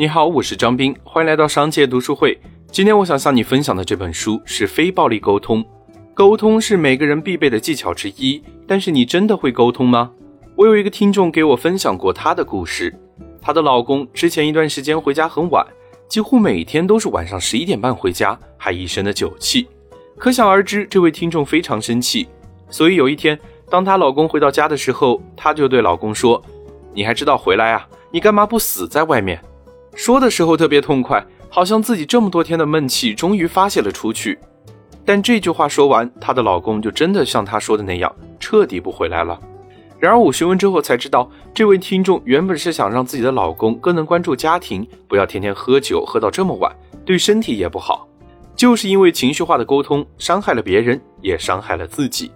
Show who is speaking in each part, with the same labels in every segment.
Speaker 1: 你好，我是张斌，欢迎来到商界读书会。今天我想向你分享的这本书是《非暴力沟通》。沟通是每个人必备的技巧之一，但是你真的会沟通吗？我有一个听众给我分享过她的故事，她的老公之前一段时间回家很晚，几乎每天都是晚上十一点半回家，还一身的酒气，可想而知，这位听众非常生气。所以有一天，当她老公回到家的时候，她就对老公说：“你还知道回来啊？你干嘛不死在外面？”说的时候特别痛快，好像自己这么多天的闷气终于发泄了出去。但这句话说完，她的老公就真的像她说的那样，彻底不回来了。然而我询问之后才知道，这位听众原本是想让自己的老公更能关注家庭，不要天天喝酒喝到这么晚，对身体也不好。就是因为情绪化的沟通，伤害了别人，也伤害了自己。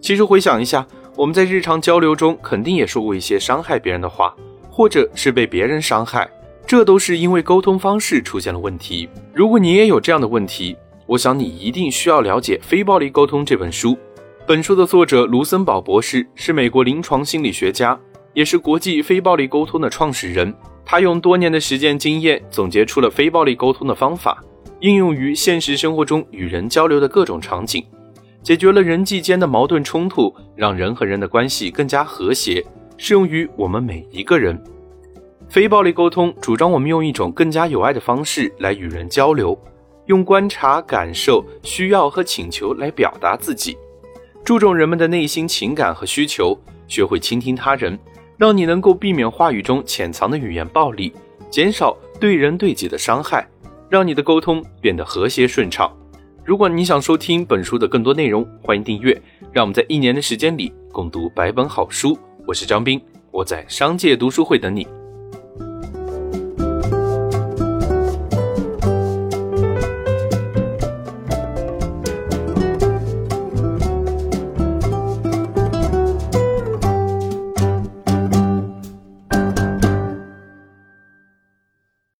Speaker 1: 其实回想一下，我们在日常交流中肯定也说过一些伤害别人的话，或者是被别人伤害，这都是因为沟通方式出现了问题。如果你也有这样的问题，我想你一定需要了解《非暴力沟通》这本书。本书的作者卢森堡博士是美国临床心理学家，也是国际非暴力沟通的创始人。他用多年的实践经验总结出了非暴力沟通的方法，应用于现实生活中与人交流的各种场景，解决了人际间的矛盾冲突，让人和人的关系更加和谐，适用于我们每一个人。非暴力沟通主张我们用一种更加有爱的方式来与人交流。用观察、感受、需要和请求来表达自己，注重人们的内心情感和需求，学会倾听他人，让你能够避免话语中潜藏的语言暴力，减少对人对己的伤害，让你的沟通变得和谐顺畅。如果你想收听本书的更多内容，欢迎订阅。让我们在一年的时间里共读百本好书。我是张斌，我在商界读书会等你。